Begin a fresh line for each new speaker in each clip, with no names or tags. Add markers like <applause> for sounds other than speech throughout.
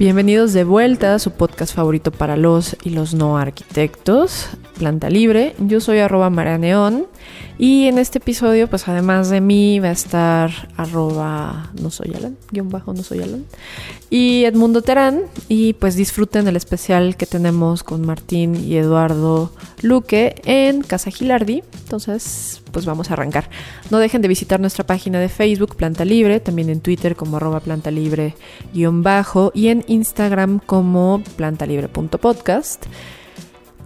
bienvenidos de vuelta a su podcast favorito para los y los no arquitectos, Planta Libre. Yo soy arroba Neón y en este episodio pues además de mí va a estar arroba no soy Alan, bajo no soy Alan y Edmundo Terán y pues disfruten el especial que tenemos con Martín y Eduardo Luque en Casa Gilardi. Entonces, pues vamos a arrancar. No dejen de visitar nuestra página de Facebook, Planta Libre, también en Twitter como arroba planta libre bajo y en Instagram como plantalibre.podcast.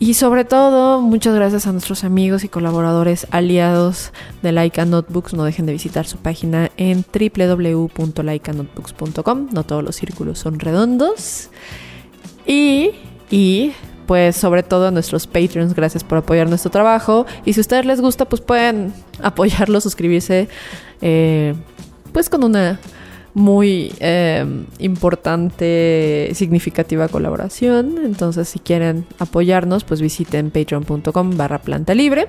Y sobre todo, muchas gracias a nuestros amigos y colaboradores aliados de Laika Notebooks. No dejen de visitar su página en www.laikanotebooks.com. No todos los círculos son redondos. Y, y pues sobre todo a nuestros Patreons, gracias por apoyar nuestro trabajo. Y si a ustedes les gusta, pues pueden <laughs> apoyarlo, suscribirse, eh, pues con una muy eh, importante, significativa colaboración. Entonces, si quieren apoyarnos, pues visiten patreon.com barra planta libre.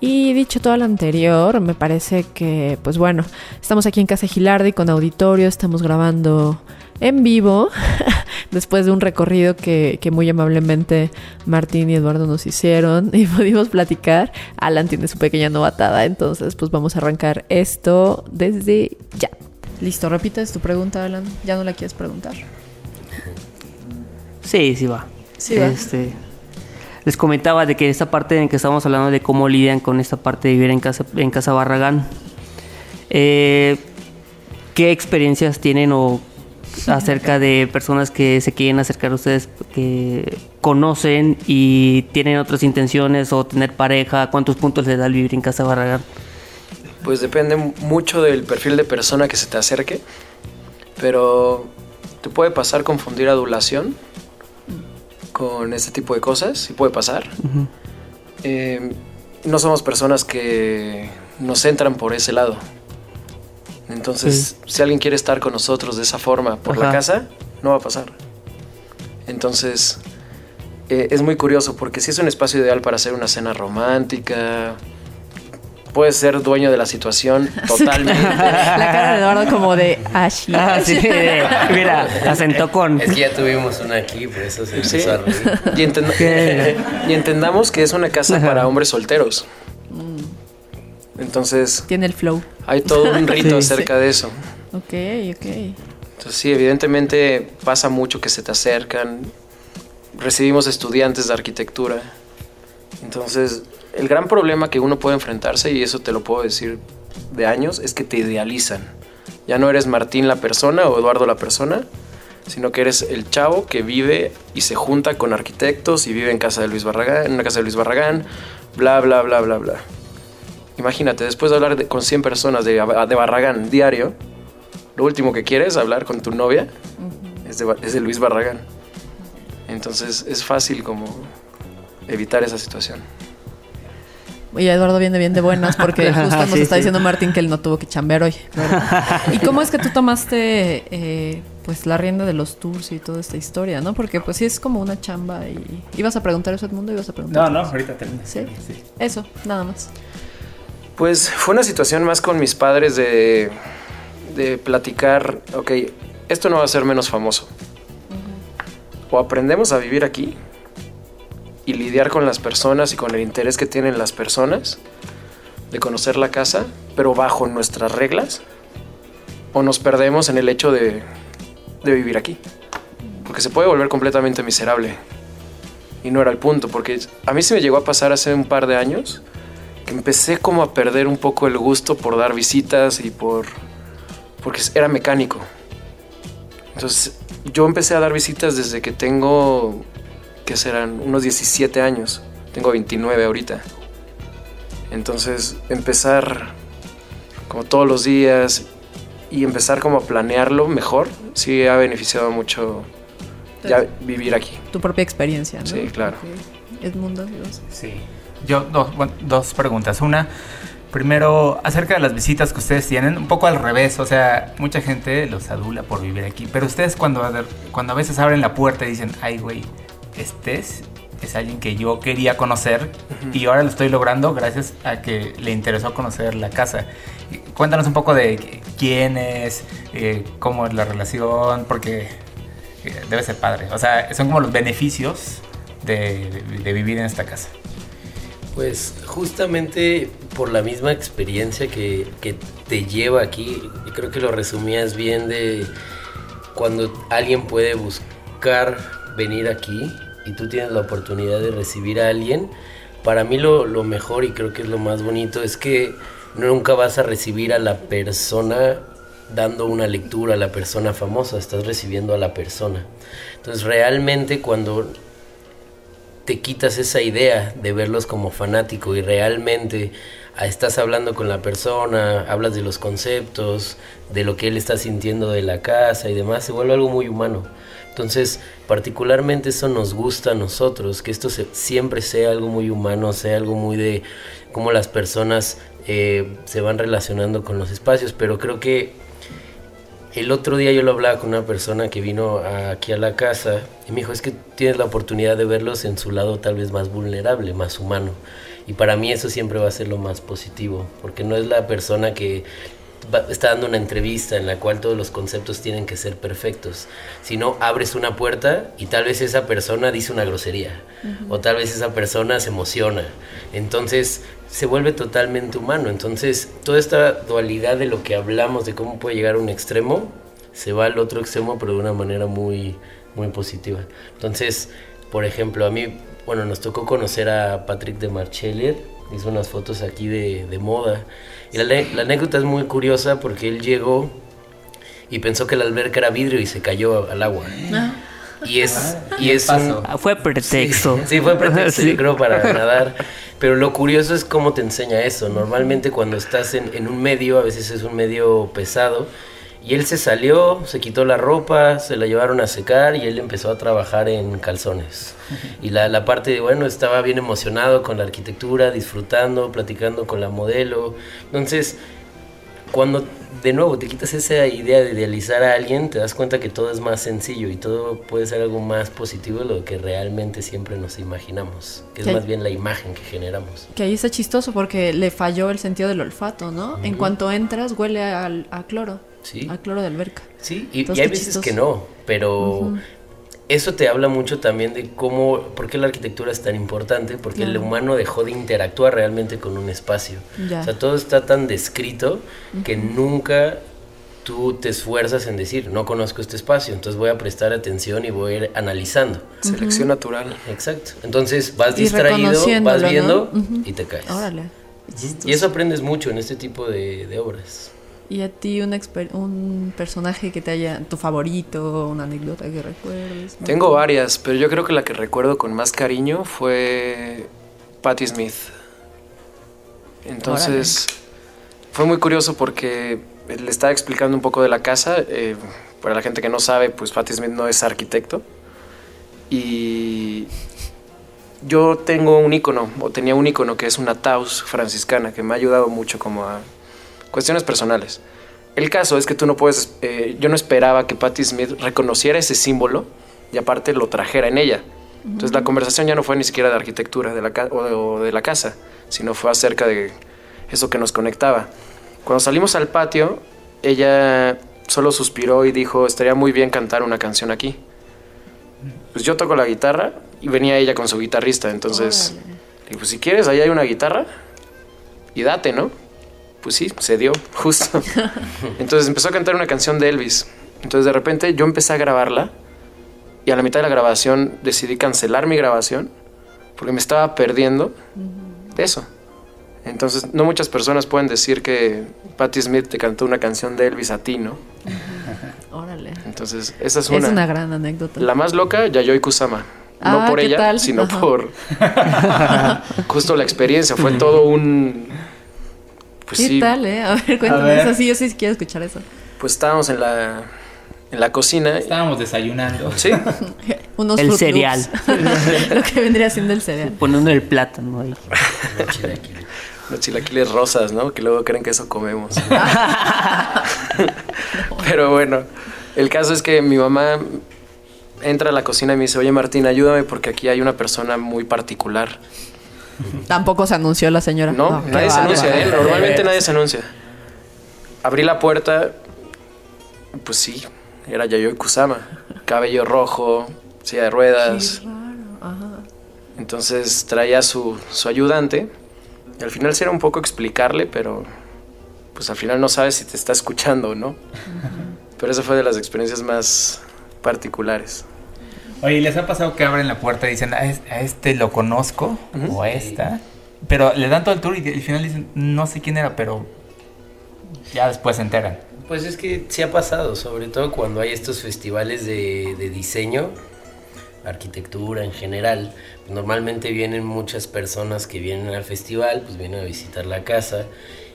Y dicho todo lo anterior, me parece que, pues bueno, estamos aquí en Casa Gilardi con auditorio, estamos grabando en vivo, <laughs> después de un recorrido que, muy amablemente Martín y Eduardo nos hicieron y <laughs> pudimos platicar. Alan tiene su pequeña novatada, entonces pues vamos a arrancar esto desde ya. Listo, repites tu pregunta, Alan. ¿Ya no la quieres preguntar?
Sí, sí va.
Sí va.
Este, les comentaba de que esta parte en que estamos hablando de cómo lidian con esta parte de vivir en casa, en casa Barragán. Eh, ¿Qué experiencias tienen o <laughs> acerca de personas que se quieren acercar a ustedes, que conocen y tienen otras intenciones o tener pareja? ¿Cuántos puntos les da el vivir en Casa Barragán?
Pues depende mucho del perfil de persona que se te acerque, pero te puede pasar confundir adulación con este tipo de cosas, sí puede pasar. Eh, no somos personas que nos entran por ese lado. Entonces, si alguien quiere estar con nosotros de esa forma por la casa, no va a pasar. Entonces, eh, es muy curioso porque si es un espacio ideal para hacer una cena romántica, puedes ser dueño de la situación <laughs> totalmente.
la cara de Eduardo como de Ashley.
Ah, sí, <laughs> mira, asentó con...
Es que ya tuvimos una aquí, por eso se empezó a
reír. <laughs> Y, entendamos que es una casa para hombres solteros. Entonces...
Tiene el flow.
Hay todo un rito acerca de eso.
Ok, ok.
Entonces sí, evidentemente pasa mucho que se te acercan. Recibimos estudiantes de arquitectura. Entonces, el gran problema que uno puede enfrentarse, y eso te lo puedo decir de años, es que te idealizan. Ya no eres Martín la persona o Eduardo la persona, sino que eres el chavo que vive y se junta con arquitectos y vive en casa de Luis Barragán, en una casa de Luis Barragán, bla, bla, bla, bla, bla. Imagínate, después de hablar con 100 personas de, de, Barragán diario, lo último que quieres hablar con tu novia es, de, es de Luis Barragán. Entonces es fácil como evitar esa situación.
Y Eduardo viene bien de buenas porque <laughs> justo nos está diciendo Martín que él no tuvo que chambear hoy. ¿Y cómo es que tú tomaste eh, pues la rienda de los tours y toda esta historia, no? Porque pues sí es como una chamba y... ¿Ibas a preguntar eso Edmundo? ¿Ibas a preguntar?
No, no, ahorita termino.
¿Sí? ¿Sí? Eso, nada más.
Pues fue una situación más con mis padres de, de platicar, ok, esto no va a ser menos famoso. O aprendemos a vivir aquí y lidiar con las personas y con el interés que tienen las personas de conocer la casa, pero bajo nuestras reglas, o nos perdemos en el hecho de, de vivir aquí. Porque se puede volver completamente miserable. Y no era el punto, porque a mí se me llegó a pasar hace un par de años que empecé como a perder un poco el gusto por dar visitas y por... porque era mecánico. Entonces yo empecé a dar visitas desde que tengo que serán unos 17 años. Tengo 29 ahorita. Entonces empezar como todos los días y empezar como a planearlo mejor, sí ha beneficiado mucho ya vivir aquí.
Tu propia experiencia, ¿no?
Sí, claro.
Edmundo, Dios.
Sí. Yo, dos, bueno, dos preguntas. Una, primero, acerca de las visitas que ustedes tienen, un poco al revés. O sea, mucha gente los adula por vivir aquí. Pero ustedes, cuando, cuando a veces abren la puerta y dicen, ay, güey, este es, alguien que yo quería conocer y ahora lo estoy logrando gracias a que le interesó conocer la casa. Cuéntanos un poco de quién es, eh, cómo es la relación, porque eh, debe ser padre. O sea, son como los beneficios de, de- de vivir en esta casa.
Pues justamente por la misma experiencia que, que te lleva aquí, creo que lo resumías bien de cuando alguien puede buscar venir aquí y tú tienes la oportunidad de recibir a alguien, para mí lo, lo mejor y creo que es lo más bonito es que nunca vas a recibir a la persona dando una lectura a la persona famosa, estás recibiendo a la persona. Entonces realmente cuando te quitas esa idea de verlos como fanático y realmente ah, estás hablando con la persona, hablas de los conceptos, de lo que él está sintiendo de la casa y demás, se vuelve algo muy humano. Entonces, particularmente eso nos gusta a nosotros, que esto se- siempre sea algo muy humano, sea algo muy de cómo las personas eh, se van relacionando con los espacios, pero creo que el otro día yo lo hablaba con una persona que vino aquí a la casa y me dijo, es que tienes la oportunidad de verlos en su lado tal vez más vulnerable, más humano. Y para mí eso siempre va a ser lo más positivo, porque no es la persona que está dando una entrevista en la cual todos los conceptos tienen que ser perfectos, sino abres una puerta y tal vez esa persona dice una grosería, o tal vez esa persona se emociona. Entonces se vuelve totalmente humano. Entonces toda esta dualidad de lo que hablamos, de cómo puede llegar a un extremo, se va al otro extremo, pero de una manera muy, muy positiva. Entonces, por ejemplo, a mí, bueno, nos tocó conocer a Patrick de Marcheller, hizo unas fotos aquí de, de moda. Y la, la anécdota es muy curiosa porque él llegó y pensó que la alberca era vidrio y se cayó al agua. Y es, y es un,
Ah, Fue pretexto.
Sí, fue pretexto, <laughs>
Sí.
yo creo, para nadar. Pero lo curioso es cómo te enseña eso. Normalmente cuando estás en, en un medio, a veces es un medio pesado, y él se salió, se quitó la ropa, se la llevaron a secar y él empezó a trabajar en calzones. Y la, la parte de, bueno, estaba bien emocionado con la arquitectura, disfrutando, platicando con la modelo. Entonces, cuando de nuevo te quitas esa idea de idealizar a alguien, te das cuenta que todo es más sencillo y todo puede ser algo más positivo de lo que realmente siempre nos imaginamos, que es más bien la imagen que generamos.
Que ahí está chistoso porque le falló el sentido del olfato, ¿no? En cuanto entras, huele al- a, cloro.
Sí.
A cloro de alberca.
Sí, y,
Entonces,
y hay veces
chistoso.
que no, pero eso te habla mucho también de cómo, por qué la arquitectura es tan importante, porque el humano dejó de interactuar realmente con un espacio.
Ya.
O sea, todo está tan descrito que nunca tú te esfuerzas en decir, no conozco este espacio, entonces voy a prestar atención y voy a ir analizando.
Selección natural.
Exacto. Entonces vas
Y
distraído, vas viendo y te caes.
Órale.
Y eso aprendes mucho en este tipo de, de obras.
¿Y a ti un, un personaje que te haya, tu favorito, una anécdota que recuerdes? ¿no?
Tengo varias, pero yo creo que la que recuerdo con más cariño fue Patti Smith. Entonces, fue muy curioso porque le estaba explicando un poco de la casa. eh, para la gente que no sabe, pues Patti Smith no es arquitecto. Y yo tengo un icono, o tenía un icono que es una Taus franciscana, que me ha ayudado mucho como a cuestiones personales. El caso es que tú no puedes, eh, yo no esperaba que Patti Smith reconociera ese símbolo y aparte lo trajera en ella. Entonces la conversación ya no fue ni siquiera de arquitectura de la o de, la casa, sino fue acerca de eso que nos conectaba. Cuando salimos al patio, ella solo suspiró y dijo, estaría muy bien cantar una canción aquí. Pues yo toco la guitarra y venía ella con su guitarrista, entonces, pues si quieres, ahí hay una guitarra y date, ¿no? Pues sí, se dio, <laughs> justo. Entonces empezó a cantar una canción de Elvis. Entonces de repente yo empecé a grabarla y a la mitad de la grabación decidí cancelar mi grabación porque me estaba perdiendo de eso. Entonces no muchas personas pueden decir que Patti Smith te cantó una canción de Elvis a ti, ¿no?
Órale.
Entonces esa es
Es
una.
una, gran anécdota.
La más loca, Yayoi Kusama.
Ah,
no por
¿qué
ella,
tal?
sino
Ajá.
por <laughs> justo la experiencia. Fue todo un... Pues
¿Qué
sí,
tal, eh? A ver, cuéntame
ver.
eso. Sí, yo sí quiero escuchar eso.
pues estábamos en la, en la cocina.
Estábamos desayunando.
Sí, <laughs>
Unos
El
Fruit
cereal.
Loops. <laughs> Lo que vendría siendo el cereal.
Poniendo el plátano ahí.
No, chilaquiles.
los chilaquiles rosas, ¿no? Que luego creen que eso comemos. <laughs> Pero bueno, el caso es que mi mamá entra a la cocina y me dice, oye Martín, ayúdame porque aquí hay una persona muy particular.
Tampoco se anunció la señora.
No, nadie se anuncia, ¿eh? Normalmente nadie se anuncia. Abrí la puerta, pues sí, era Yayoi Kusama. Cabello rojo, silla de ruedas. Entonces traía su, su ayudante. Y al final sí era un poco explicarle, pero pues al final no sabes si te está escuchando o no. Pero esa fue de las experiencias más particulares.
Oye, ¿les ha pasado que abren la puerta y dicen, a, es- a este lo conozco? O a esta. Pero le dan todo el tour y al final dicen, no sé quién era, pero ya después se enteran.
Pues es que sí ha pasado, sobre todo cuando hay estos festivales de, de diseño, arquitectura en general. Normalmente vienen muchas personas que vienen al festival, pues vienen a visitar la casa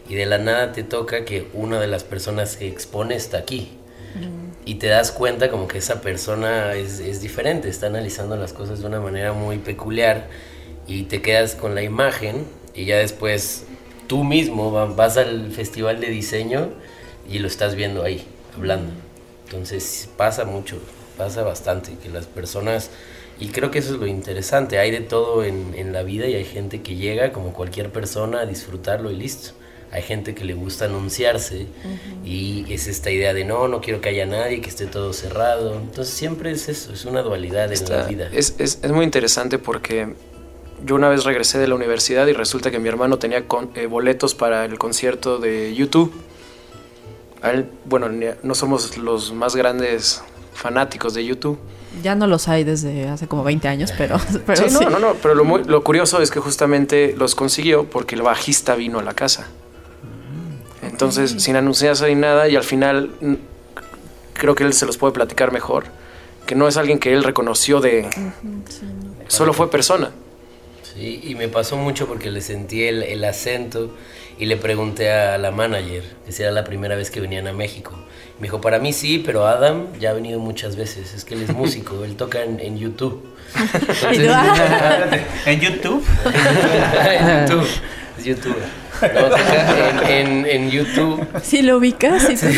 y de la nada te toca que una de las personas que expone está aquí. Y te das cuenta como que esa persona es, diferente, está analizando las cosas de una manera muy peculiar y te quedas con la imagen y ya después tú mismo va- vas al festival de diseño y lo estás viendo ahí, hablando. Entonces pasa mucho, pasa bastante, que las personas, y creo que eso es lo interesante, hay de todo en, en la vida y hay gente que llega como cualquier persona a disfrutarlo y listo. Hay gente que le gusta anunciarse y es esta idea de no, no quiero que haya nadie, que esté todo cerrado. Entonces siempre es eso, es una dualidad en la
Está-
vida.
es, es- es muy interesante porque yo una vez regresé de la universidad y resulta que mi hermano tenía con- eh, boletos para el concierto de YouTube. A él, bueno, no somos los más grandes fanáticos de YouTube.
Ya no los hay desde hace como 20 años, pero, <laughs> pero
sí,
sí.
no, no, no, pero lo, muy- lo curioso es que justamente los consiguió porque el bajista vino a la casa. Entonces, sin anunciarse ni nada, y al final creo que él se los puede platicar mejor, que no es alguien que él reconoció de... Solo fue persona.
Sí, y me pasó mucho porque le sentí el, el acento y le pregunté a la manager que si era la primera vez que venían a México. Me dijo, para mí sí, pero Adam ya ha venido muchas veces. Es que él es músico, <laughs> él toca en, en YouTube. <laughs>
Ah. <laughs>
En YouTube.
en YouTube. Es youtuber. No, toca en, en, en YouTube.
Si lo ubicas, sí, como,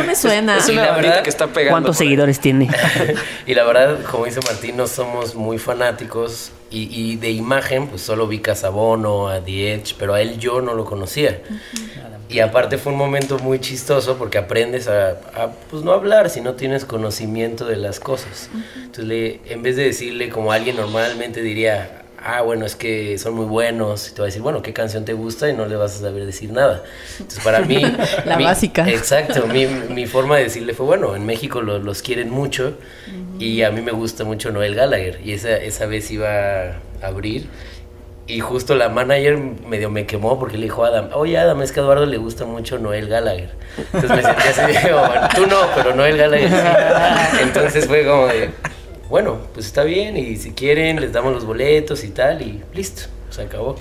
no me suena.
Es una
la verdad,
que está pegando.
¿Cuántos seguidores tiene? <laughs>
Y la verdad, como dice Martín, no somos muy fanáticos. Y, y de imagen, pues solo vi a Bono, a The Edge, pero a él yo no lo conocía. Y aparte fue un momento muy chistoso porque aprendes a, a, pues no hablar si no tienes conocimiento de las cosas. Entonces, le- en vez de decirle como alguien normalmente diría, ah, bueno, es que son muy buenos, y te va a decir, bueno, ¿qué canción te gusta? Y no le vas a saber decir nada. Entonces, para mí... <laughs>
La
mi-
básica.
Exacto, mi, mi forma de decirle fue, bueno, en México lo- los quieren mucho y a mí me gusta mucho Noel Gallagher y esa, esa vez iba a abrir y justo la manager medio me quemó porque le dijo a Adam, oye Adam, es que a Eduardo le gusta mucho Noel Gallagher. Entonces me sentí así, de, "Oh, tú no, pero Noel Gallagher sí. <laughs> Entonces fue como de, bueno, pues está bien y si quieren les damos los boletos y tal y listo, se acabó.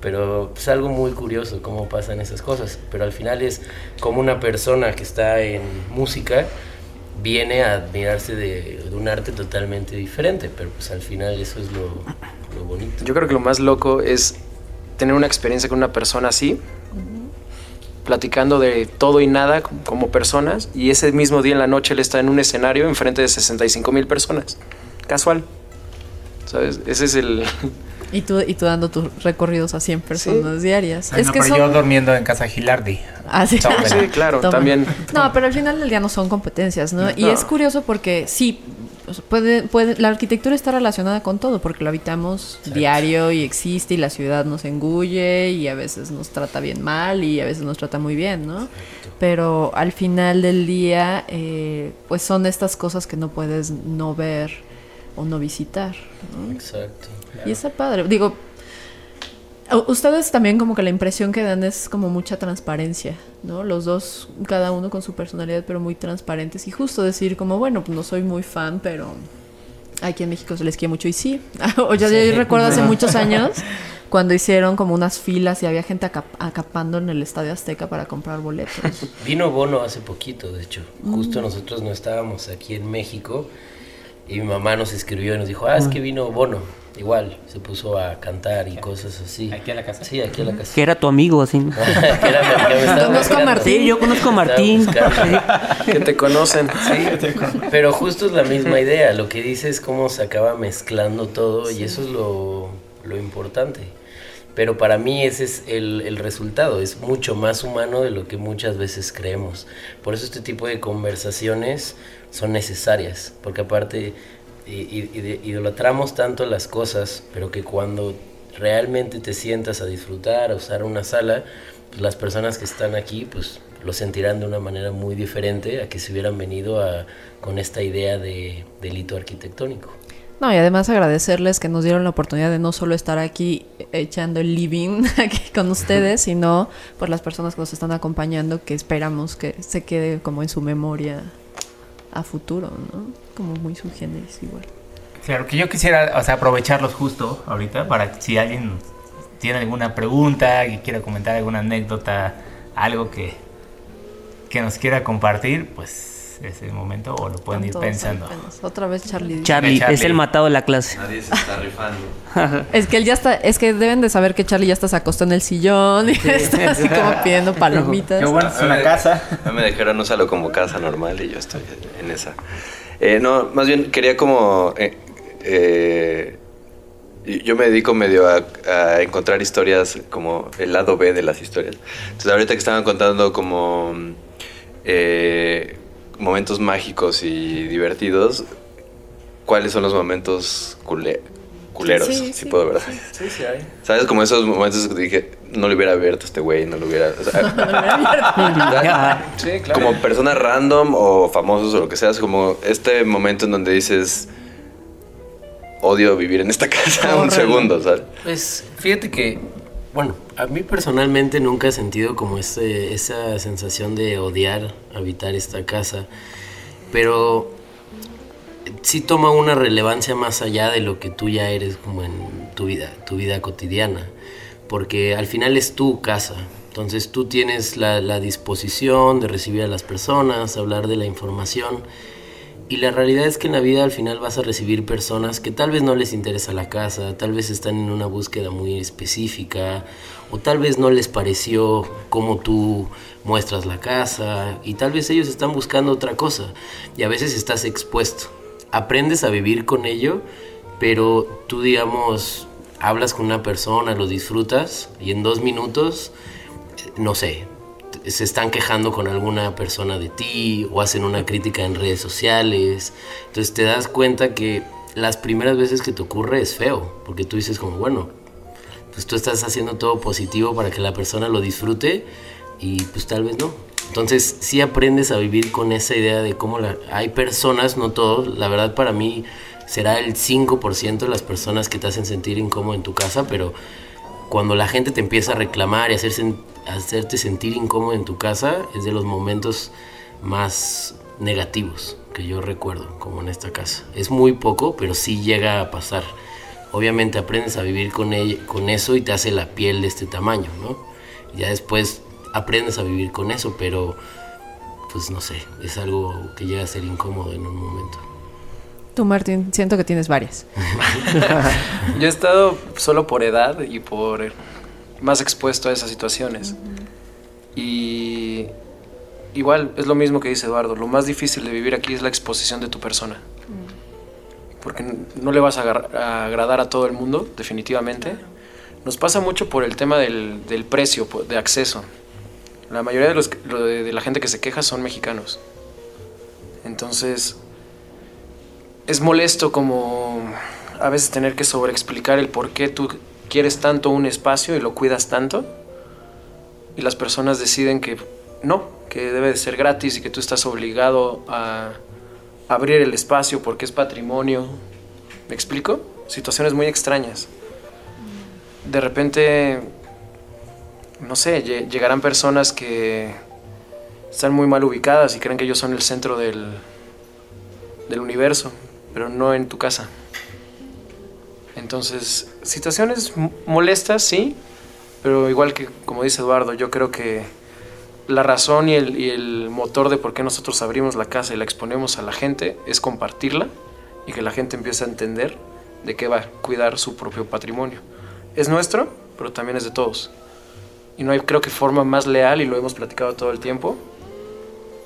Pero es algo muy curioso cómo pasan esas cosas. Pero al final es como una persona que está en música viene a admirarse de, un arte totalmente diferente. Pero pues al final eso es lo, lo bonito.
Yo creo que lo más loco es tener una experiencia con una persona así, platicando de todo y nada como personas, y ese mismo día en la noche él está en un escenario enfrente de 65 mil personas. Casual. ¿Sabes? Ese es el... <laughs>
Y tú, y tú dando tus recorridos a 100 personas diarias.
Ay,
es
no,
que
pero
son...
yo durmiendo en casa Gilardi.
Ah, sí.
Sí, claro,
Toma.
también.
No, pero al final del día no son competencias, ¿no? Y
No.
es curioso porque sí, o sea, puede, puede, la arquitectura está relacionada con todo, porque lo habitamos diario y existe y la ciudad nos engulle y a veces nos trata bien mal y a veces nos trata muy bien, ¿no? Pero al final del día, eh, pues son estas cosas que no puedes no ver o no visitar, ¿no?
Exacto.
Y está padre. Digo, ustedes también como que la impresión que dan es como mucha transparencia, ¿no? Los dos, cada uno con su personalidad, pero muy transparentes. Y justo decir como, bueno, pues no soy muy fan, pero aquí en México se les quiere mucho y sí. <laughs> o ya, yo recuerdo hace muchos años <laughs> cuando hicieron como unas filas y había gente acap- acapando en el Estadio Azteca para comprar boletos.
Vino Bono hace poquito, de hecho.
Mm.
Justo nosotros no estábamos aquí en México y mi mamá nos escribió y nos dijo, ah, es que vino Bono. Igual, se puso a cantar y cosas así.
¿Aquí a la casa?
Sí, aquí a la casa.
Que era tu amigo, así. <laughs>
Que era mi- que me
Conozco a. Martín.
Sí, yo conozco a Martín. <laughs>
Que te conocen.
Pero justo es la misma idea. Lo que dice es cómo se acaba mezclando todo y eso es lo, lo importante. Pero para mí ese es el, el resultado. Es mucho más humano de lo que muchas veces creemos. Por eso este tipo de conversaciones son necesarias. Porque aparte idolatramos tanto las cosas, pero que cuando realmente te sientas a disfrutar, a usar una sala, pues las personas que están aquí, pues lo sentirán de una manera muy diferente a que se hubieran venido a, con esta idea de delito arquitectónico.
No, y además agradecerles que nos dieron la oportunidad de no solo estar aquí echando el living <laughs> aquí con ustedes, sino por las personas que nos están acompañando, que esperamos que se quede como en su memoria a futuro, ¿no? Como muy su génesis igual.
Claro, que yo quisiera, o sea, aprovecharlos justo ahorita para si alguien tiene alguna pregunta, que quiera comentar alguna anécdota, algo que, que nos quiera compartir, pues es el momento o lo pueden ir
Están
pensando.
Otra vez Charlie.
Charlie,
Charlie.
es el matado de la clase.
Nadie se está rifando. <laughs>
Es que él ya está, es que deben de saber que Charlie ya está se acostó en el sillón y <laughs> está así como pidiendo <laughs> palomitas.
Qué bueno, es una casa.
No me dijeron, úsalo como casa normal y yo estoy en esa. Eh, no, más bien quería como... eh, eh, yo me dedico medio a, a encontrar historias como el lado B de las historias. Entonces ahorita que estaban contando como eh, momentos mágicos y divertidos, ¿cuáles son los momentos cule- culeros?
Sí,
si
sí.
puedo, ¿verdad?
Sí, sí hay.
¿Sabes? Como esos momentos que dije, no le hubiera abierto a este güey, no lo hubiera... o sea, <laughs>
Ajá.
Sí, claro.
como personas random o famosos o lo que sea, es como este momento en donde dices, odio vivir en esta <laughs> casa un segundo, ¿sabes?
Pues fíjate que, bueno, a mí personalmente nunca he sentido como ese, esa sensación de odiar habitar esta casa, pero sí toma una relevancia más allá de lo que tú ya eres como en tu vida, tu vida cotidiana, porque al final es tu casa. Entonces tú tienes la, la disposición de recibir a las personas, hablar de la información. Y la realidad es que en la vida al final vas a recibir personas que tal vez no les interesa la casa, tal vez están en una búsqueda muy específica, o tal vez no les pareció cómo tú muestras la casa, y tal vez ellos están buscando otra cosa, y a veces estás expuesto. Aprendes a vivir con ello, pero tú, digamos, hablas con una persona, lo disfrutas, y en dos minutos, no sé, se están quejando con alguna persona de ti o hacen una crítica en redes sociales. Entonces te das cuenta que las primeras veces que te ocurre es feo, porque tú dices como, bueno, pues tú estás haciendo todo positivo para que la persona lo disfrute y pues tal vez no. Entonces sí aprendes a vivir con esa idea de cómo la, hay personas, no todos, la verdad para mí será el 5% de las personas que te hacen sentir incómodo en tu casa, pero cuando la gente te empieza a reclamar y a hacerse, hacerte sentir incómodo en tu casa, es de los momentos más negativos que yo recuerdo, como en esta casa. Es muy poco, pero sí llega a pasar. Obviamente aprendes a vivir con, con eso y te hace la piel de este tamaño, ¿no? Ya después aprendes a vivir con eso, pero pues no sé, es algo que llega a ser incómodo en un momento.
Tú, Martín, siento que tienes varias. <laughs>
Yo he estado solo por edad y por más expuesto a esas situaciones. Y igual es lo mismo que dice Eduardo, lo más difícil de vivir aquí es la exposición de tu persona. Porque n- no le vas a, agradar a todo el mundo, definitivamente. Nos pasa mucho por el tema del, del precio de acceso. La mayoría de, los, de la gente que se queja son mexicanos. Entonces, es molesto como a veces tener que sobreexplicar el por qué tú quieres tanto un espacio y lo cuidas tanto y las personas deciden que no, que debe de ser gratis y que tú estás obligado a abrir el espacio porque es patrimonio. ¿Me explico? Situaciones muy extrañas. De repente, no sé, lle- llegarán personas que están muy mal ubicadas y creen que ellos son el centro del, del universo, pero no en tu casa. Entonces, situaciones molestas, sí, pero igual que como dice Eduardo, yo creo que la razón y el, y el motor de por qué nosotros abrimos la casa y la exponemos a la gente es compartirla y que la gente empiece a entender de qué va a cuidar su propio patrimonio. Es nuestro, pero también es de todos. Y no hay, creo que, forma más leal, y lo hemos platicado todo el tiempo,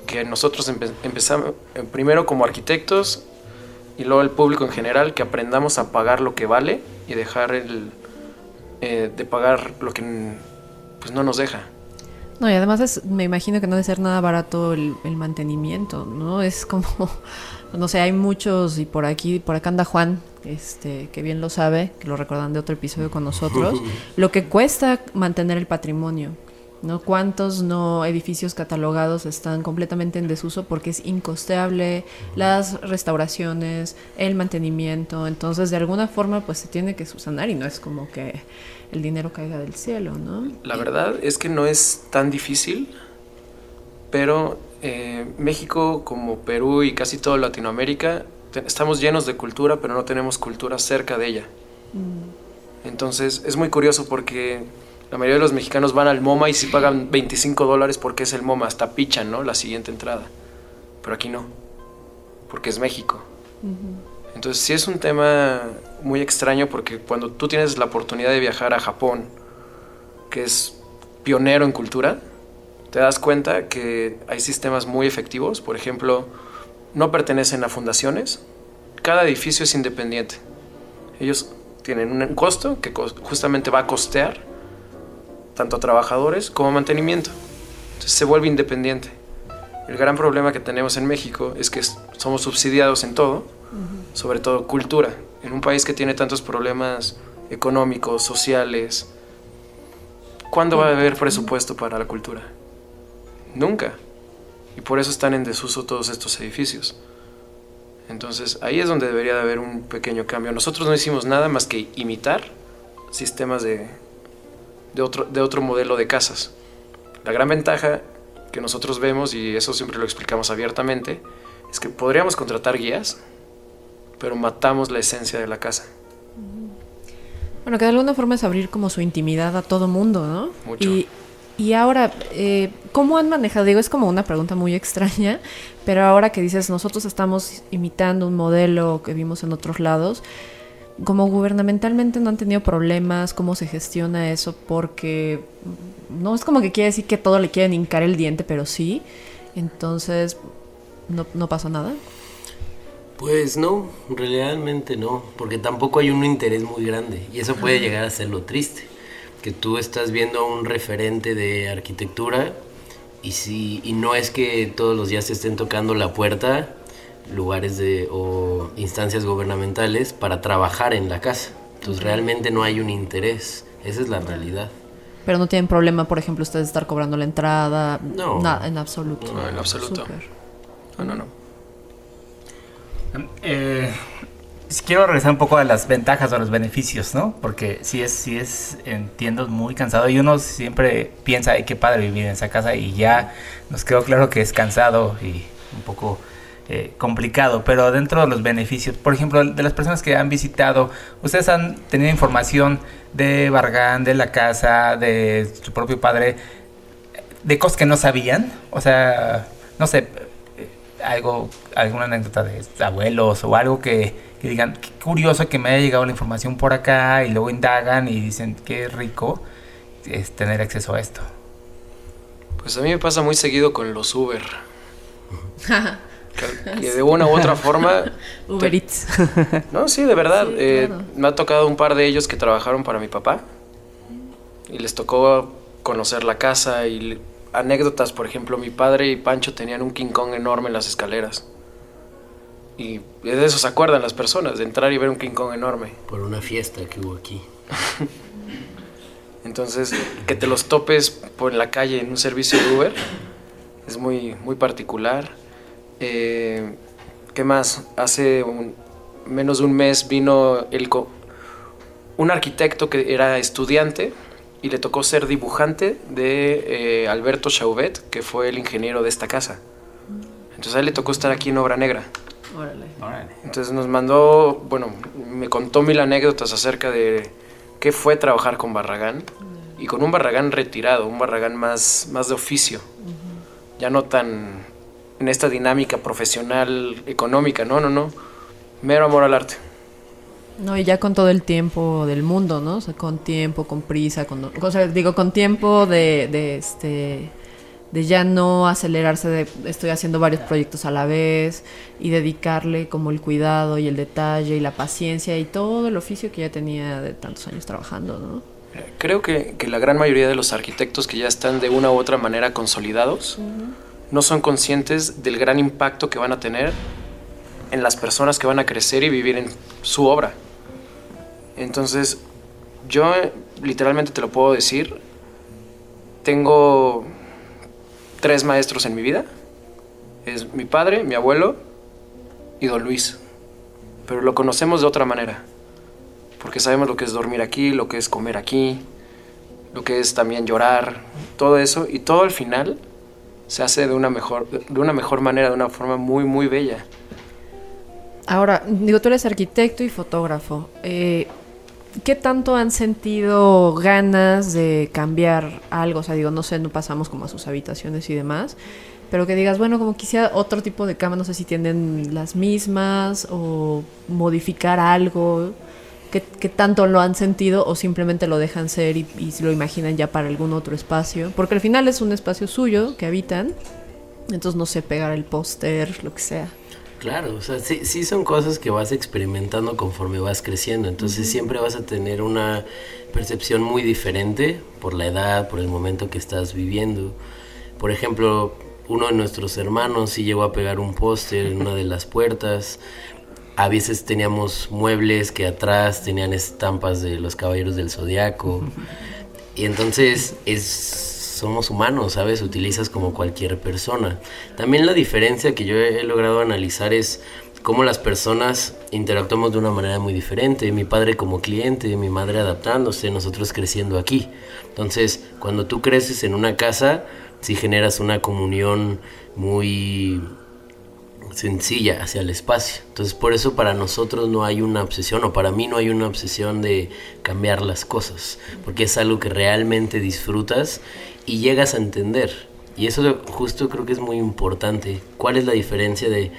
que nosotros empe- empezamos, eh, primero como arquitectos y luego el público en general, que aprendamos a pagar lo que vale y dejar el, eh, de pagar lo que pues, no nos deja.
No, y además es, me imagino que no debe ser nada barato el, el mantenimiento, ¿no? Es como, <laughs> no sé, hay muchos, y por aquí, por acá anda Juan, este, que bien lo sabe, que lo recordan de otro episodio con nosotros, <laughs> lo que cuesta mantener el patrimonio, ¿no? ¿Cuántos no edificios catalogados están completamente en desuso porque es incosteable las restauraciones, el mantenimiento? Entonces, de alguna forma, pues se tiene que subsanar y no es como que el dinero caiga del cielo, ¿no?
La verdad es que no es tan difícil, pero eh, México, como Perú y casi toda Latinoamérica, estamos llenos de cultura, pero no tenemos cultura cerca de ella. Entonces es muy curioso porque la mayoría de los mexicanos van al MoMA y sí pagan 25 dólares porque es el MoMA, hasta pichan, ¿no? La siguiente entrada. Pero aquí no, porque es México. Entonces sí es un tema muy extraño porque cuando tú tienes la oportunidad de viajar a Japón, que es pionero en cultura, te das cuenta que hay sistemas muy efectivos. Por ejemplo, no pertenecen a fundaciones. Cada edificio es independiente. Ellos tienen un costo que justamente va a costear tanto a trabajadores como mantenimiento. Entonces se vuelve independiente. El gran problema que tenemos en México es que somos subsidiados en todo, sobre todo cultura. En un país que tiene tantos problemas económicos, sociales, ¿cuándo va a haber presupuesto para la cultura? Nunca. Y por eso están en desuso todos estos edificios. Entonces ahí es donde debería de haber un pequeño cambio. Nosotros no hicimos nada más que imitar sistemas de, de, otro, de otro modelo de casas. La gran ventaja que nosotros vemos, y eso siempre lo explicamos abiertamente, es que podríamos contratar guías, pero matamos la esencia de la casa.
Bueno, que de alguna forma es abrir como su intimidad a todo mundo, ¿no?
Mucho.
Y, y ahora, eh, ¿cómo han manejado? Digo, es como una pregunta muy <laughs> extraña, pero ahora que dices, nosotros estamos imitando un modelo que vimos en otros lados, como gubernamentalmente no han tenido problemas, ¿cómo se gestiona eso? Porque no es como que quiere decir que todo le quieren hincar el diente, pero sí. Entonces, no, no pasa nada.
Pues no, realmente no, porque tampoco hay un interés muy grande y eso puede llegar a ser lo triste, que tú estás viendo un referente de arquitectura y si y no es que todos los días te estén tocando la puerta lugares de o instancias gubernamentales para trabajar en la casa. Entonces realmente no hay un interés, esa es la realidad.
Pero no tienen problema, por ejemplo, ustedes estar cobrando la entrada.
No.
Nada, en absoluto.
No, en absoluto. No, no, no.
Eh, quiero regresar un poco a las ventajas o a los beneficios, ¿no? Porque sí es, sí es, entiendo, muy cansado y uno siempre piensa, ay, qué padre vivir en esa casa y ya nos quedó claro que es cansado y un poco eh, complicado, pero dentro de los beneficios, por ejemplo, de las personas que han visitado, ustedes han tenido información de Bargán, de la casa, de su propio padre, de cosas que no sabían, o sea, no sé, eh, algo, alguna anécdota de abuelos o algo que, que digan, qué curioso que me haya llegado la información por acá y luego indagan y dicen, qué rico es tener acceso a esto.
Pues a mí me pasa muy seguido con los Uber. <laughs> que, de una u otra forma... <laughs>
Uber Eats. <laughs>
No, sí, de verdad.
Sí,
eh,
claro.
me ha tocado un par de ellos que trabajaron para mi papá. Y les tocó conocer la casa y anécdotas. Por ejemplo, mi padre y Pancho tenían un King Kong enorme en las escaleras. Y de eso se acuerdan las personas, de entrar y ver un King Kong enorme.
Por una fiesta que hubo aquí.
Entonces, que te los topes por la calle en un servicio de Uber es muy, muy particular. Eh, ¿Qué más? Hace un- menos de un mes vino el co- un arquitecto que era estudiante y le tocó ser dibujante de eh, Alberto Chauvet, que fue el ingeniero de esta casa. Entonces a él le tocó estar aquí en Obra Negra.
Órale.
Órale.
Entonces nos mandó, bueno, me contó mil anécdotas acerca de qué fue trabajar con Barragán y con un Barragán retirado, un Barragán más, más de oficio, ya no tan en esta dinámica profesional, económica, no, no, no, mero amor al arte.
No, y ya con todo el tiempo del mundo, ¿no? O sea, con tiempo, con prisa, con... O sea, digo, con tiempo de, de este... De ya no acelerarse de estoy haciendo varios proyectos a la vez y dedicarle como el cuidado y el detalle y la paciencia y todo el oficio que ya tenía de tantos años trabajando, ¿no?
Creo que, que la gran mayoría de los arquitectos que ya están de una u otra manera consolidados no son conscientes del gran impacto que van a tener en las personas que van a crecer y vivir en su obra. Entonces, yo eh, literalmente te lo puedo decir, tengo tres maestros en mi vida. Es mi padre, mi abuelo y don Luis. Pero lo conocemos de otra manera. Porque sabemos lo que es dormir aquí, lo que es comer aquí, lo que es también llorar, todo eso. Y todo al final se hace de una mejor, de una mejor manera, de una forma muy, muy bella.
Ahora, digo, tú eres arquitecto y fotógrafo. Eh, ¿Qué tanto han sentido ganas de cambiar algo? O sea, digo, no sé, no pasamos como a sus habitaciones y demás, pero que digas, bueno, como quisiera otro tipo de cama, no sé si tienen las mismas o modificar algo. ¿Qué, qué tanto lo han sentido o simplemente lo dejan ser y, y lo imaginan ya para algún otro espacio? Porque al final es un espacio suyo que habitan, entonces no sé, pegar el póster, lo que sea.
Claro, o sea, sí, sí son cosas que vas experimentando conforme vas creciendo, entonces siempre vas a tener una percepción muy diferente por la edad, por el momento que estás viviendo. Por ejemplo, uno de nuestros hermanos sí llegó a pegar un póster en una de las puertas. A veces teníamos muebles que atrás tenían estampas de los caballeros del zodiaco. <laughs> Y entonces es somos humanos, ¿sabes? Utilizas como cualquier persona. También la diferencia que yo he logrado analizar es cómo las personas interactuamos de una manera muy diferente. Mi padre como cliente, mi madre adaptándose, nosotros creciendo aquí. Entonces, cuando tú creces en una casa, si generas una comunión muy sencilla hacia el espacio. Entonces por eso para nosotros no hay una obsesión, o para mí no hay una obsesión de cambiar las cosas, porque es algo que realmente disfrutas y llegas a entender. Y eso justo creo que es muy importante. ¿Cuál es la diferencia de,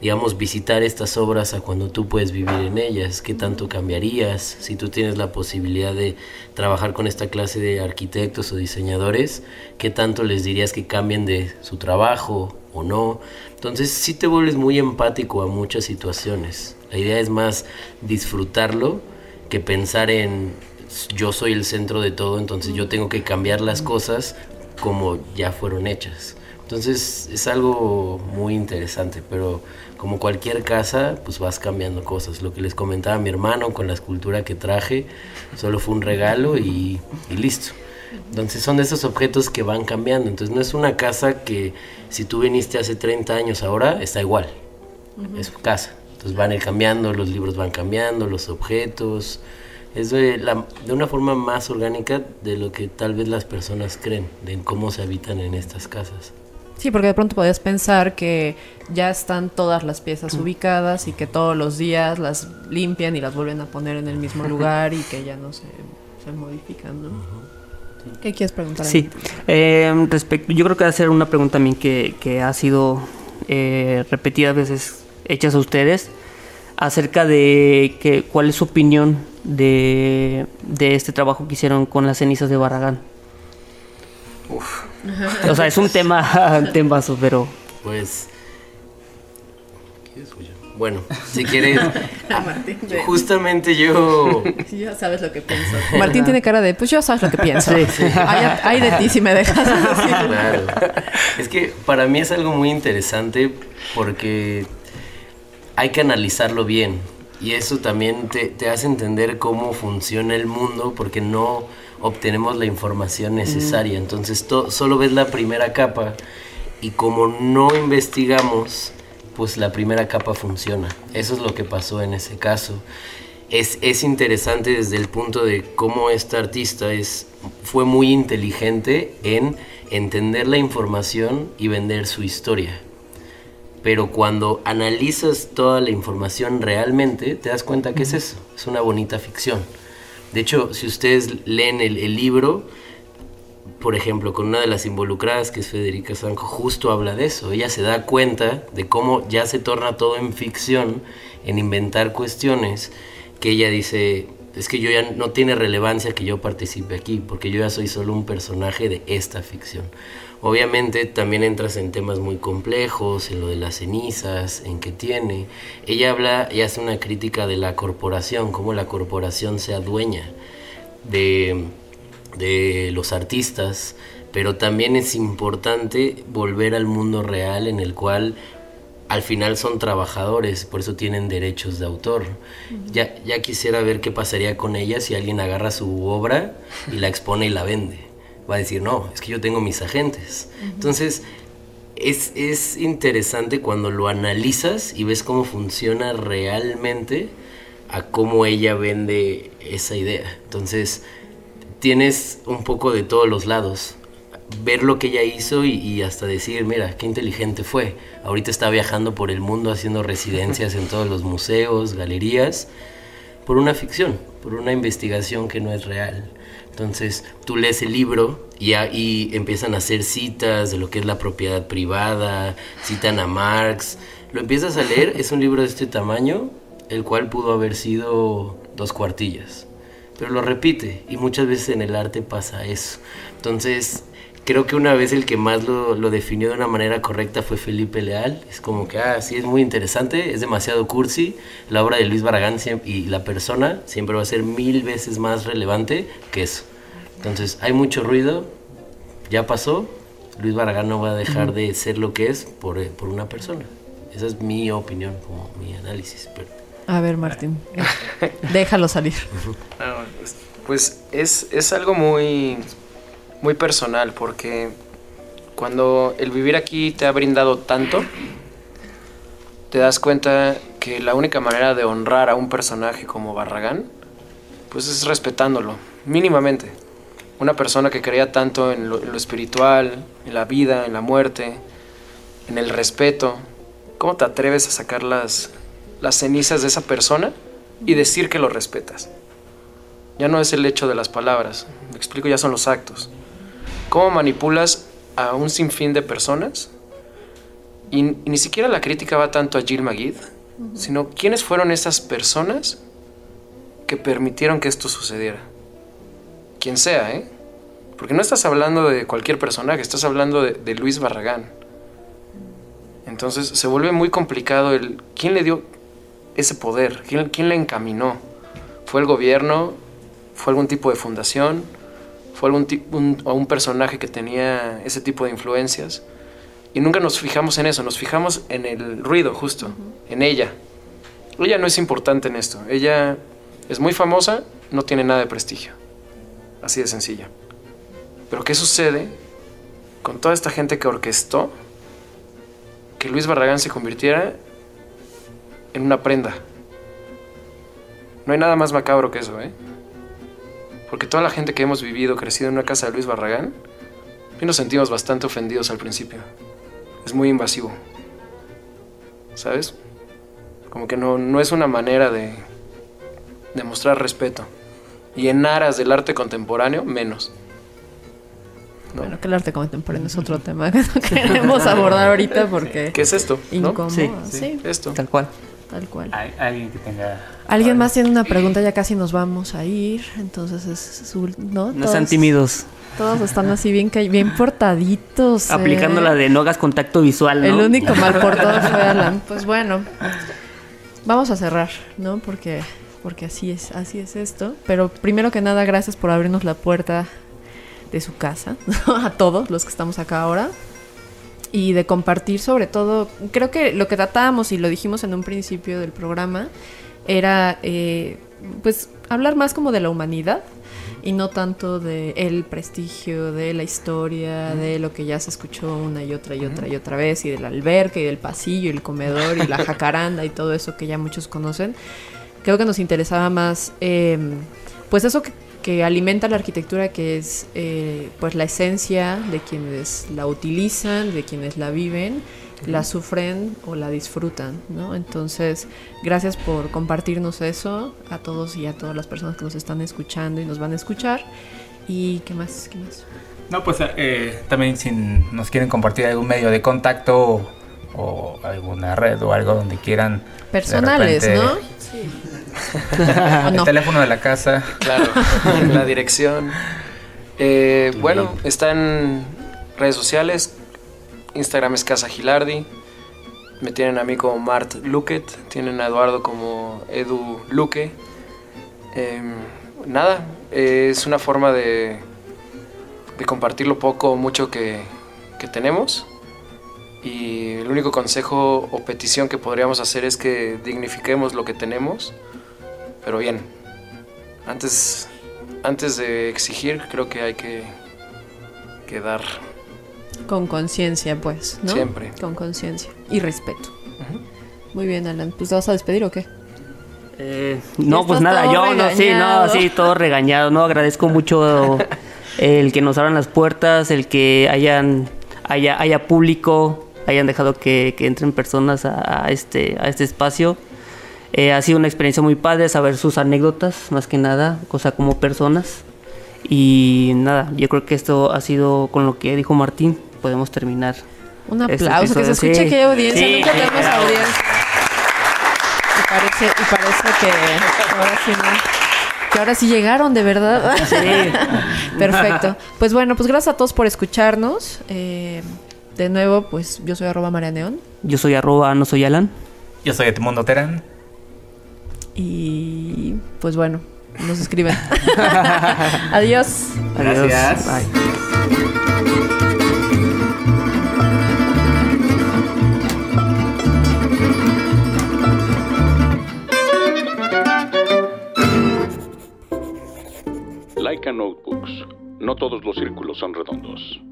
digamos, visitar estas obras a cuando tú puedes vivir en ellas? ¿Qué tanto cambiarías si tú tienes la posibilidad de trabajar con esta clase de arquitectos o diseñadores? ¿Qué tanto les dirías que cambien de su trabajo o no? Entonces sí te vuelves muy empático a muchas situaciones. La idea es más disfrutarlo que pensar en yo soy el centro de todo, entonces yo tengo que cambiar las cosas como ya fueron hechas. Entonces es algo muy interesante, pero como cualquier casa, pues vas cambiando cosas. Lo que les comentaba mi hermano con la escultura que traje, solo fue un regalo y, y listo. Entonces son de esos objetos que van cambiando. Entonces no es una casa que si tú viniste hace 30 años ahora, está igual. Es su casa. Entonces van a ir cambiando, los libros van cambiando, los objetos. Es de, la, de una forma más orgánica de lo que tal vez las personas creen, de cómo se habitan en estas casas.
Sí, porque de pronto podías pensar que ya están todas las piezas ubicadas y que todos los días las limpian y las vuelven a poner en el mismo lugar y que ya no se, se modifican, ¿no? ¿Qué quieres preguntar?
Sí, eh, respecto, yo creo que va a ser una pregunta también que, que ha sido eh, repetidas veces hechas a ustedes acerca de que, cuál es su opinión de, de este trabajo que hicieron con las cenizas de Barragán. O sea, es un tema, un <laughs> temazo, pero
Pues. ¿qué? Bueno, si quieres. <laughs>
Martín,
justamente yo.
Ya sabes lo que pienso. Martín tiene cara de, pues yo sabes lo que pienso.
Sí, sí.
Ay, ay de ti si me dejas.
Claro. Es que para mí es algo muy interesante porque hay que analizarlo bien. Y eso también te, te hace entender cómo funciona el mundo porque no obtenemos la información necesaria. Entonces to- solo ves la primera capa y como no investigamos, pues la primera capa funciona. Eso es lo que pasó en ese caso. Es, es interesante desde el punto de cómo esta artista es, fue muy inteligente en entender la información y vender su historia. pero cuando analizas toda la información realmente, te das cuenta que es eso, es una bonita ficción. De hecho, si ustedes leen el, libro, por ejemplo, con una de las involucradas, que es Federica Sanjo, justo habla de eso. Ella se da cuenta de cómo ya se torna todo en ficción, en inventar cuestiones, que ella dice, es que yo ya no tiene relevancia que yo participe aquí, porque yo ya soy solo un personaje de esta ficción. Obviamente también entras en temas muy complejos, en lo de las cenizas, en qué tiene. Ella habla y hace una crítica de la corporación, cómo la corporación se adueña de, de los artistas, pero también es importante volver al mundo real en el cual al final son trabajadores, por eso tienen derechos de autor. ya, ya quisiera ver qué pasaría con ella si alguien agarra su obra y la expone y la vende va a decir, no, es que yo tengo mis agentes. Entonces, es, es, interesante cuando lo analizas y ves cómo funciona realmente a cómo ella vende esa idea. Entonces, tienes un poco de todos los lados. Ver lo que ella hizo y, hasta decir, mira, qué inteligente fue. Ahorita está viajando por el mundo haciendo residencias en todos los museos, galerías, por una ficción, por una investigación que no es real. Entonces tú lees el libro y ahí empiezan a hacer citas de lo que es la propiedad privada, citan a Marx. Lo empiezas a leer, es un libro de este tamaño, el cual pudo haber sido dos cuartillas. Pero lo repite y muchas veces en el arte pasa eso. Entonces creo que una vez el que más lo, lo, definió de una manera correcta fue Felipe Leal. Es como que, ah, sí, es muy interesante, es demasiado cursi. La obra de Luis Barragán y la persona siempre va a ser mil veces más relevante que eso. Entonces, hay mucho ruido, ya pasó. Luis Barragán no va a dejar de ser lo que es por, por una persona. Esa es mi opinión, como mi análisis. Pero...
A ver, Martín, déjalo salir. <laughs>
Pues es, es algo muy muy personal porque cuando el vivir aquí te ha brindado tanto, te das cuenta que la única manera de honrar a un personaje como Barragán, pues es respetándolo, mínimamente. Una persona que creía tanto en lo, espiritual, en la vida, en la muerte, en el respeto. ¿Cómo te atreves a sacar las, las cenizas de esa persona y decir que lo respetas? Ya no es el hecho de las palabras, me explico, ya son los actos cómo manipulas a un sinfín de personas. Y, y, ni siquiera la crítica va tanto a Jill Magid, uh -huh. sino quiénes fueron esas personas que permitieron que esto sucediera. Quien sea, ¿eh? Porque no estás hablando de cualquier personaje, estás hablando de, de Luis Barragán. Entonces se vuelve muy complicado el quién le dio ese poder, quién, quién le encaminó. ¿Fue el gobierno? ¿Fue algún tipo de fundación? Fue algún un, un personaje que tenía ese tipo de influencias. Y nunca nos fijamos en eso, nos fijamos en el ruido justo, uh -huh. en ella. Ella no es importante en esto, ella es muy famosa, no tiene nada de prestigio. Así de sencilla. Pero ¿qué sucede con toda esta gente que orquestó que Luis Barragán se convirtiera en una prenda? No hay nada más macabro que eso, ¿eh? Porque toda la gente que hemos vivido, crecido en una casa de Luis Barragán, y nos sentimos bastante ofendidos al principio. Es muy invasivo. ¿Sabes? Como que no, no es una manera de, de mostrar respeto. Y en aras del arte contemporáneo, menos.
¿no? Bueno, que el arte contemporáneo es otro tema <laughs> que no queremos abordar ahorita porque...
¿Qué es esto?
Incómodo.
Sí,
sí.
sí.
Esto.
Tal cual.
Tal cual.
Hay alguien que tenga.
Alguien más tiene una pregunta, ya casi nos vamos a ir. Entonces es su. ¿no?
No sean tímidos.
Todos están así bien, bien portaditos.
Aplicando
eh.
la de no hagas contacto visual, ¿no?
El único mal <laughs> portado fue Alan. Pues bueno, vamos a cerrar, ¿no? Porque, porque así es, así es esto. Pero primero que nada, gracias por abrirnos la puerta de su casa, <laughs> a todos los que estamos acá ahora y de compartir sobre todo, creo que lo que tratábamos y lo dijimos en un principio del programa era eh, pues hablar más como de la humanidad y no tanto de el prestigio, de la historia, de lo que ya se escuchó una y otra y otra y otra vez, y del alberca y del pasillo y el comedor y la <laughs> jacaranda y todo eso que ya muchos conocen. Creo que nos interesaba más, eh, pues eso que, que alimenta la arquitectura, que es eh, pues la esencia de quienes la utilizan, de quienes la viven la sufren o la disfrutan, ¿no? Entonces, gracias por compartirnos eso a todos y a todas las personas que nos están escuchando y nos van a escuchar. ¿Y qué más? ¿Qué más?
No, pues eh, también si nos quieren compartir algún medio de contacto o, alguna red o algo donde quieran.
Personales,
repente,
¿no? ¿O <laughs>
El
no?
teléfono de la casa.
Claro, <laughs> la dirección. Eh, bueno, está en redes sociales. Instagram es Casa Gilardi. Me tienen a mí como Mart Luquet. Tienen a Eduardo como Edu Luque. Em, nada, eh, es una forma de, de compartir lo poco o mucho que, que tenemos. Y el único consejo o petición que podríamos hacer es que dignifiquemos lo que tenemos, pero bien. Antes, antes de exigir, creo que hay que, que dar.
Con conciencia, pues, ¿no?
Siempre.
Con conciencia y respeto. Muy bien, Alan. ¿Pues te vas a despedir o qué?
Eh, no, pues nada, yo no, sí, no, sí, todo regañado, no, agradezco mucho el que nos abran las puertas, el que hayan, haya, haya público, hayan dejado que, que entren personas a, a este, a este espacio. Eh, ha sido una experiencia muy padre saber sus anécdotas, más que nada, cosa como personas. Y nada, yo creo que esto ha sido con lo que dijo Martín, podemos terminar.
Un
Este
aplauso, que se escuche
sí.
que hay audiencia.
Sí,
Nunca
sí,
tenemos
bravo.
audiencia. Y parece, y parece que ahora sí no. Que ahora sí llegaron, de verdad. <laughs> Perfecto. Pues bueno, pues gracias a todos por escucharnos. Eh, de nuevo, pues yo soy arroba Marianeón.
Yo soy arroba, no soy Alan.
Yo soy Edmundo Terán.
Y pues bueno, nos escriben. Adiós. <laughs>
Adiós.
Gracias.
Bye.
Laika Notebooks. No todos los círculos son redondos.